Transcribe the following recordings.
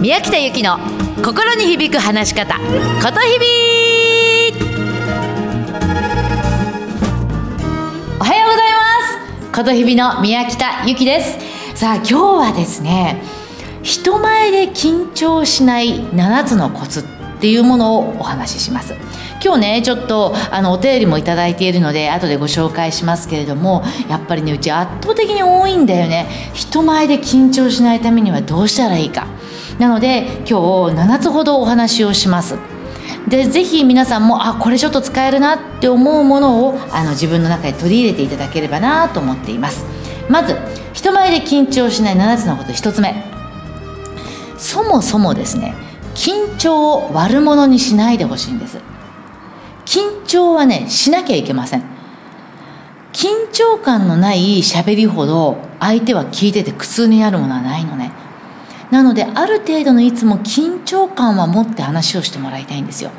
宮北由紀の心に響く話し方ことひびおはようございます。ことひびの宮北由紀です。さあ今日はですね人前で緊張しない7つのコツっていうものをお話しします。今日ねちょっとあのお便りも頂いているので後でご紹介しますけれどもやっぱりねうち圧倒的に多いんだよね。人前で緊張しないためにはどうしたらいいか。なので今日7つほどお話をします。でぜひ皆さんもあこれちょっと使えるなって思うものをあの自分の中で取り入れていただければなと思っています。まず人前で緊張しない7つのこと1つ目。そもそもですね緊張を悪者にしないでほしいんです。緊張はねしなきゃいけません。緊張感のない喋りほど相手は聞いてて苦痛になるものはないのね。なのである程度のいつも緊張感は持って話をしてもらいたいんですよ。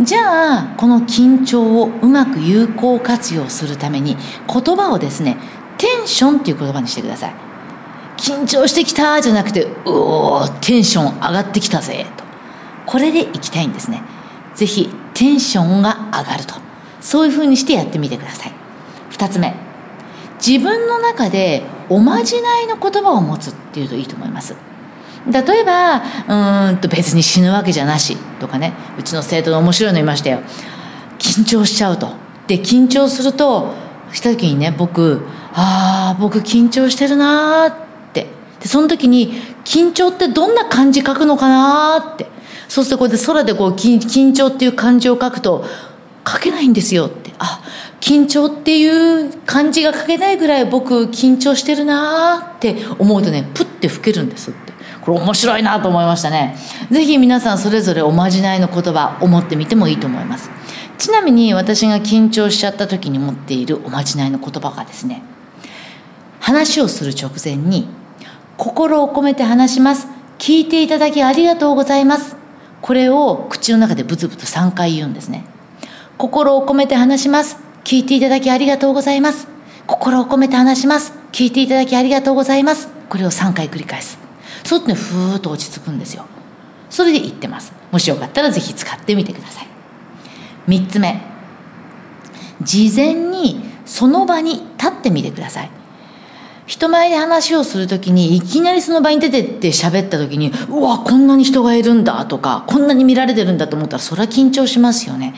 じゃあこの緊張をうまく有効活用するために言葉をですねテンションっていう言葉にしてください。緊張してきたじゃなくてうおーテンション上がってきたぜと。これでいきたいんですね。ぜひテンションが上がると。そういうふうにしてやってみてください。2つ目。自分の中でおまじないの言葉を持つっていうといいと思います。例えばうんと別に死ぬわけじゃなしとかね。うちの生徒の面白いのいましたよ。緊張しちゃうと。で緊張するとした時にね僕ああ僕緊張してるなーって。でその時に緊張ってどんな漢字書くのかなーって。そうするとこうやって空でこう緊張っていう漢字を書くと書けないんですよって。あ緊張っていう漢字が書けないぐらい僕緊張してるなーって思うとねプッて吹けるんですって。これ面白いなと思いましたね。是非皆さんそれぞれおまじないの言葉思ってみてもいいと思います。ちなみに私が緊張しちゃった時に持っているおまじないの言葉がですね話をする直前に心を込めて話します。聞いていただきありがとうございます。これを口の中でブツブツ3回言うんですね。心を込めて話します。聞いていただきありがとうございます。心を込めて話します。聞いていただきありがとうございます。これを3回繰り返す。そうするとねふーっと落ち着くんですよ。それで言ってます。もしよかったら是非使ってみてください。3つ目。事前にその場に立ってみてください。人前で話をする時にいきなりその場に出てって喋った時にうわこんなに人がいるんだとかこんなに見られてるんだと思ったらそれは緊張しますよね。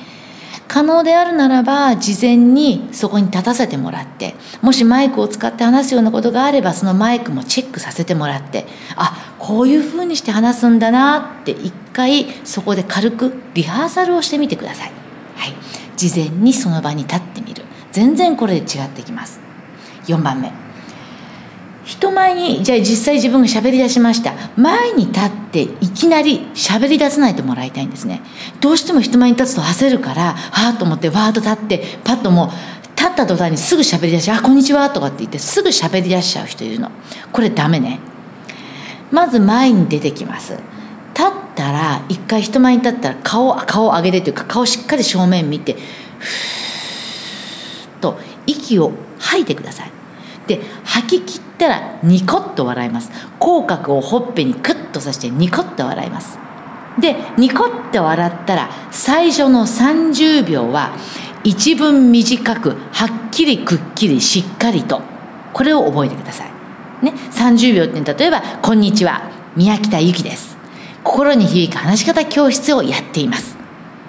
可能であるならば事前にそこに立たせてもらってもしマイクを使って話すようなことがあればそのマイクもチェックさせてもらってあこういうふうにして話すんだなって一回そこで軽くリハーサルをしてみてください、はい、事前にその場に立ってみる。全然これで違ってきます。4番目。人前にじゃあ実際自分が喋り出しました。前に立っていきなり喋り出さないともらいたいんですね。どうしても人前に立つと焦るからはあと思ってわーっと立ってパッともう立った途端にすぐ喋り出し「あこんにちは」とかって言ってすぐ喋り出しちゃう人いるの。これダメね。まず前に出てきます。立ったら一回人前に立ったら顔顔を上げてというか顔しっかり正面見てふーっと息を吐いてください。で吐き切ったらニコッと笑います。口角をほっぺにクッとさしてニコッと笑います。でニコッと笑ったら最初の30秒は一文短くはっきりくっきりしっかりとこれを覚えてください。ね30秒って例えば「こんにちは宮北由紀です」心に響く話し方教室をやっています、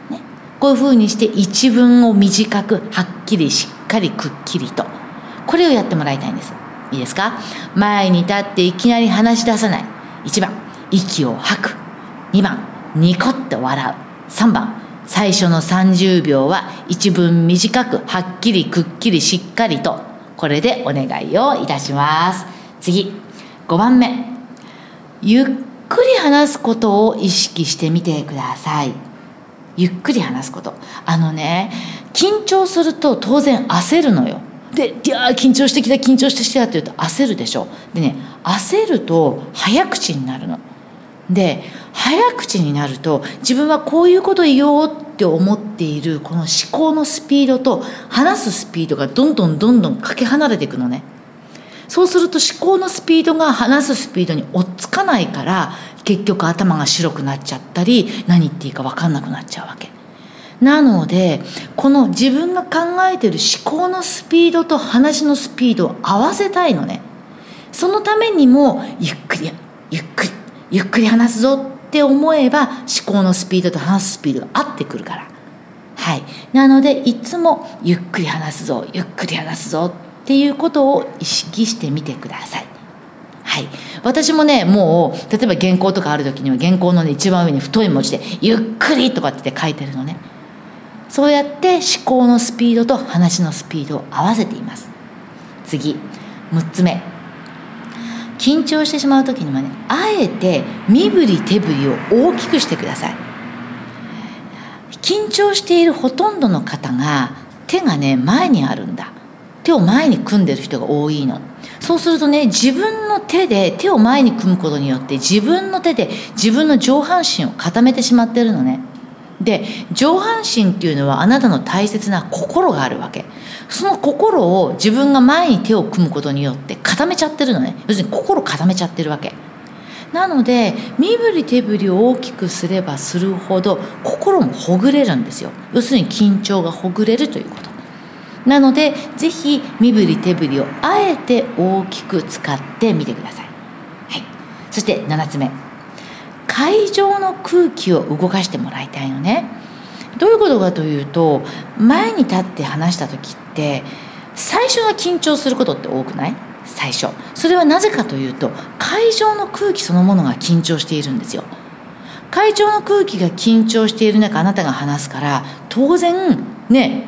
ね、こういうふうにして一文を短くはっきりしっかりくっきりと。これをやってもらいたいんです。いいですか？前に立っていきなり話し出さない。1番。息を吐く。2番。ニコッと笑う。3番。最初の30秒は一文短くはっきりくっきりしっかりと。これでお願いをいたします。次。5番目。ゆっくり話すことを意識してみてください。ゆっくり話すこと。あのね緊張すると当然焦るのよ。で「いや緊張してきた緊張してきた」って言うと焦るでしょでね焦ると早口になるの。で早口になると自分はこういうこと言おうって思っているこの思考のスピードと話すスピードがどんどんどんどんかけ離れていくのね。そうすると思考のスピードが話すスピードに追っつかないから結局頭が白くなっちゃったり何言っていいか分かんなくなっちゃうわけなのでこの自分が考えてる思考のスピードと話のスピードを合わせたいのね。そのためにもゆっくりゆっくりゆっくり話すぞって思えば思考のスピードと話すスピードが合ってくるから。はい。なのでいつもゆっくり話すぞゆっくり話すぞっていうことを意識してみてください。はい。私もねもう例えば原稿とかある時には原稿の、ね、一番上に太い文字で「ゆっくり」とかって書いてるのね。そうやって思考のスピードと話のスピードを合わせています。次6つ目。緊張してしまう時にはねあえて身振り手振りを大きくしてください。緊張しているほとんどの方が手がね前にあるんだ。手を前に組んでる人が多いの。そうするとね自分の手で手を前に組むことによって自分の手で自分の上半身を固めてしまってるのね。で上半身っていうのはあなたの大切な心があるわけ。その心を自分が前に手を組むことによって固めちゃってるのね。要するに心固めちゃってるわけ。なので身振り手振りを大きくすればするほど心もほぐれるんですよ。要するに緊張がほぐれるということ。なのでぜひ身振り手振りをあえて大きく使ってみてください、はい、そして7つ目。会場の空気を動かしてもらいたいのね。どういうことかというと前に立って話した時って最初は緊張することって多くない？最初。それはなぜかというと会場の空気そのものが緊張しているんですよ。会場の空気が緊張している中あなたが話すから当然ね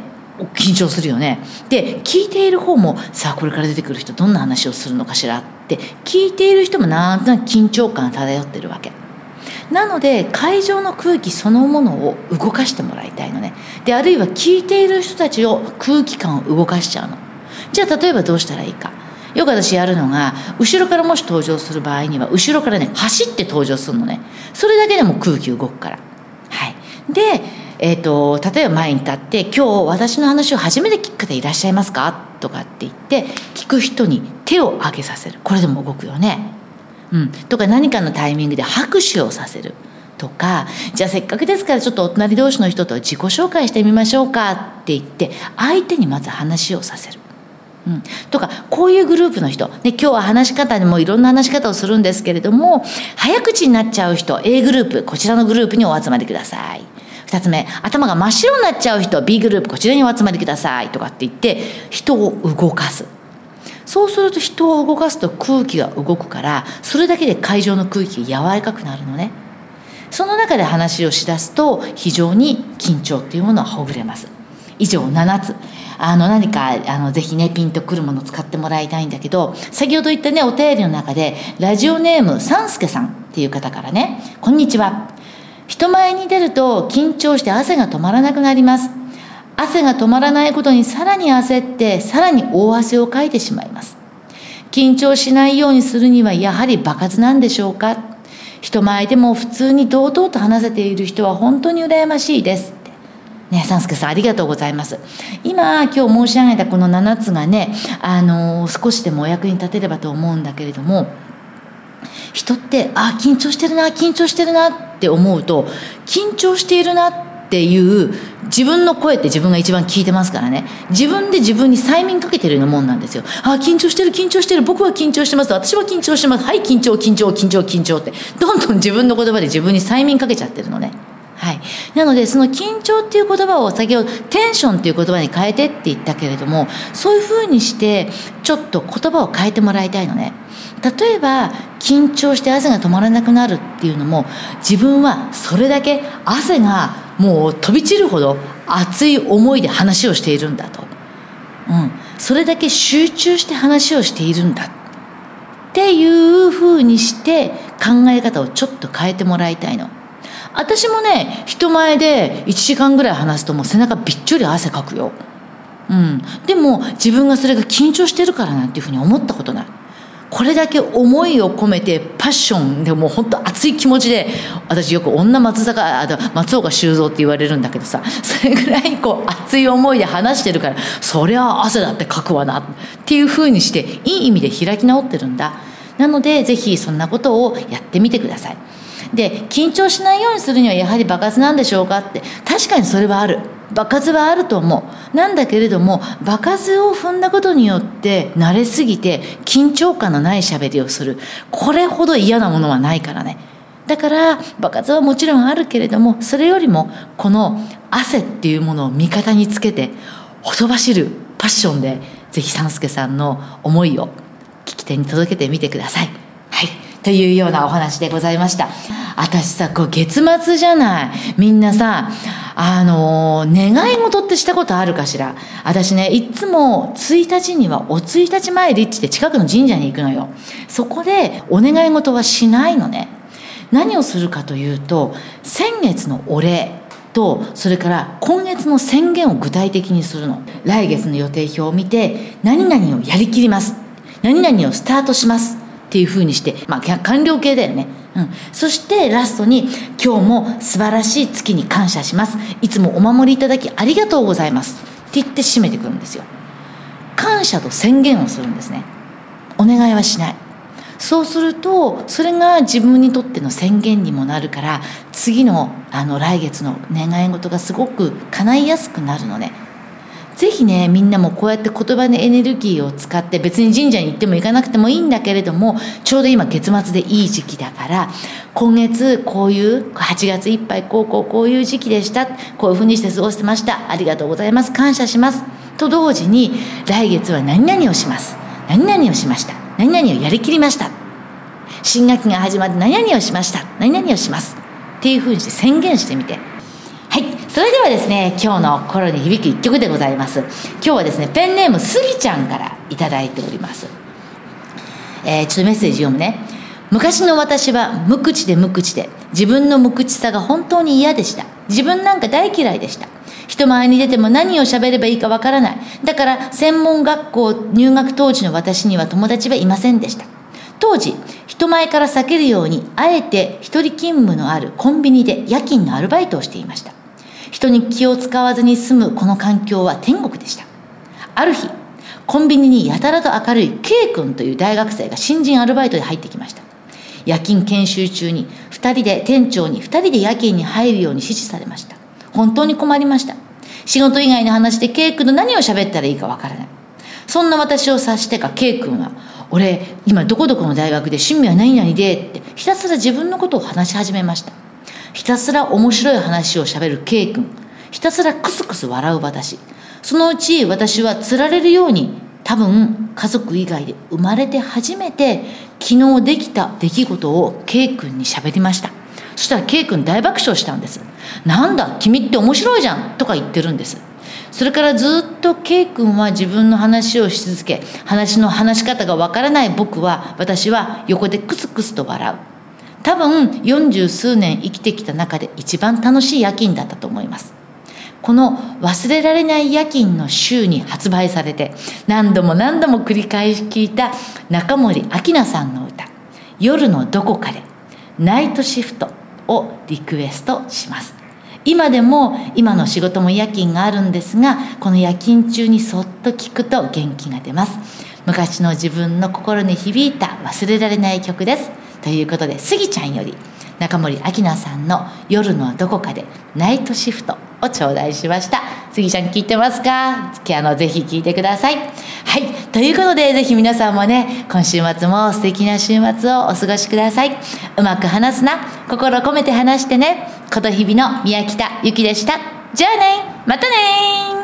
緊張するよね。で聞いている方もさあこれから出てくる人どんな話をするのかしらって聞いている人もなんとなく緊張感漂ってるわけ。なので会場の空気そのものを動かしてもらいたいのね。であるいは聞いている人たちを空気感を動かしちゃうの。じゃあ例えばどうしたらいいか。よく私やるのが後ろからもし登場する場合には後ろからね走って登場するのね。それだけでも空気動くから。はい。でえーと、例えば前に立って「今日私の話を初めて聞く方いらっしゃいますか?」とかって言って聞く人に手を挙げさせる。これでも動くよね。うん、とか何かのタイミングで拍手をさせるとかじゃあせっかくですからちょっとお隣同士の人と自己紹介してみましょうかって言って相手にまず話をさせる。うん、とかこういうグループの人、ね、今日は話し方でもいろんな話し方をするんですけれども早口になっちゃう人 A グループこちらのグループにお集まりください。2つ目頭が真っ白になっちゃう人 B グループこちらにお集まりください。とかって言って人を動かす。そうすると人を動かすと空気が動くからそれだけで会場の空気が柔らかくなるのね。その中で話をしだすと非常に緊張っていうものはほぐれます。以上7つ。あの何かあのぜひねピンとくるものを使ってもらいたいんだけど先ほど言ったねお便りの中でラジオネームさんすけさんっていう方からね「こんにちは。人前に出ると緊張して汗が止まらなくなります。汗が止まらないことにさらに焦ってさらに大汗をかいてしまいます。緊張しないようにするにはやはり場数なんでしょうか。人前でも普通に堂々と話せている人は本当に羨ましいです。ね、サンスケさんありがとうございます。今今日申し上げたこの7つがね、あの少しでもお役に立てればと思うんだけれども人ってあ緊張してるな緊張してるなって思うと緊張しているなっていう自分の声って自分が一番聞いてますからね。自分で自分に催眠かけてるようなもんなんですよ。あ緊張してる緊張してる。僕は緊張してます。私は緊張してます。はい緊張緊張緊張緊張って。どんどん自分の言葉で自分に催眠かけちゃってるのね。はい、なのでその緊張っていう言葉を先ほどテンションっていう言葉に変えてって言ったけれどもそういうふうにしてちょっと言葉を変えてもらいたいのね。例えば緊張して汗が止まらなくなるっていうのも自分はそれだけ汗がもう飛び散るほど熱い思いで話をしているんだと、うん、それだけ集中して話をしているんだ。っていうふうにして考え方をちょっと変えてもらいたいの。私もね人前で1時間ぐらい話すともう背中びっちょり汗かくよ、うん、でも自分がそれが緊張してるからなんていうふうに思ったことない。これだけ思いを込めてパッションでもう本当熱い気持ちで私よく女松坂あ松岡修造って言われるんだけどさそれぐらいこう熱い思いで話してるからそりゃ汗だってかくわなっていうふうにしていい意味で開き直ってるんだ。なのでぜひそんなことをやってみてください。で緊張しないようにするにはやはり場数なんでしょうかって確かにそれはある。場数はあると思う。なんだけれども場数を踏んだことによって慣れすぎて緊張感のない喋りをする。これほど嫌なものはないからね。だから場数はもちろんあるけれどもそれよりもこの汗っていうものを味方につけてほとばしるパッションでぜひ三助さんの思いを聞き手に届けてみてください。はい。というようなお話でございました。私さこう月末じゃない。みんなさあの願い事ってしたことあるかしら？私ねいつも1日にはお1日参りって近くの神社に行くのよ。そこでお願い事はしないのね。何をするかというと先月のお礼とそれから今月の宣言を具体的にするの。来月の予定表を見て何々をやりきります。何々をスタートしますっていうふうにしてまあ完了形だよね。うん、そしてラストに「今日も素晴らしい月に感謝します。いつもお守りいただきありがとうございます」って言って締めてくるんですよ。感謝と宣言をするんですね。お願いはしない。そうするとそれが自分にとっての宣言にもなるから次のあの来月の願い事がすごく叶いやすくなるのね。ぜひねみんなもこうやって言葉のエネルギーを使って別に神社に行っても行かなくてもいいんだけれどもちょうど今月末でいい時期だから今月こういう8月いっぱいこうこうこういう時期でしたこういうふうにして過ごしてましたありがとうございます感謝します。と同時に来月は何々をします。何々をしました。何々をやりきりました。新学期が始まって何々をしました。何々をします。っていうふうにして宣言してみて。それではですね今日の心に響く一曲でございます。今日はですねペンネームスギちゃんから頂いております。えー、ちょっとメッセージ読むね。昔の私は無口で無口で自分の無口さが本当に嫌でした。自分なんか大嫌いでした。人前に出ても何を喋ればいいかわからない。だから専門学校入学当時の私には友達はいませんでした。当時人前から避けるようにあえて一人勤務のあるコンビニで夜勤のアルバイトをしていました。人に気を使わずに済むこの環境は天国でした。ある日コンビニにやたらと明るい K 君という大学生が新人アルバイトで入ってきました。夜勤研修中に2人で店長に2人で夜勤に入るように指示されました。本当に困りました。仕事以外の話で K 君と何を喋ったらいいかわからない。そんな私を察してか K 君は俺今どこどこの大学で趣味は何々でってひたすら自分のことを話し始めました。ひたすら面白い話をしゃべる K 君。ひたすらクスクス笑う私。そのうち私はつられるように多分家族以外で生まれて初めて昨日できた出来事を K 君に喋りました。そしたら K 君大爆笑したんですなんだ君って面白いじゃんとか言ってるんです。それからずっと K 君は自分の話をし続け話の話し方がわからない僕は私は横でクスクスと笑う。多分四十数年生きてきた中で一番楽しい夜勤だったと思います。この忘れられない夜勤の週に発売されて何度も何度も繰り返し聞いた中森明菜さんの歌「夜のどこかでナイトシフト」をリクエストします。今でも今の仕事も夜勤があるんですがこの夜勤中にそっと聞くと元気が出ます。昔の自分の心に響いた忘れられない曲です。ということでスギちゃんより中森明菜さんの「夜のどこかでナイトシフト」を頂戴しました。杉ちゃん聞いてますか？あのぜひ聞いてください。はい。ということでぜひ皆さんもね今週末も素敵な週末をお過ごしください。うまく話すな。心込めて話してね。琴日々の宮北ゆきでした。じゃあね。またね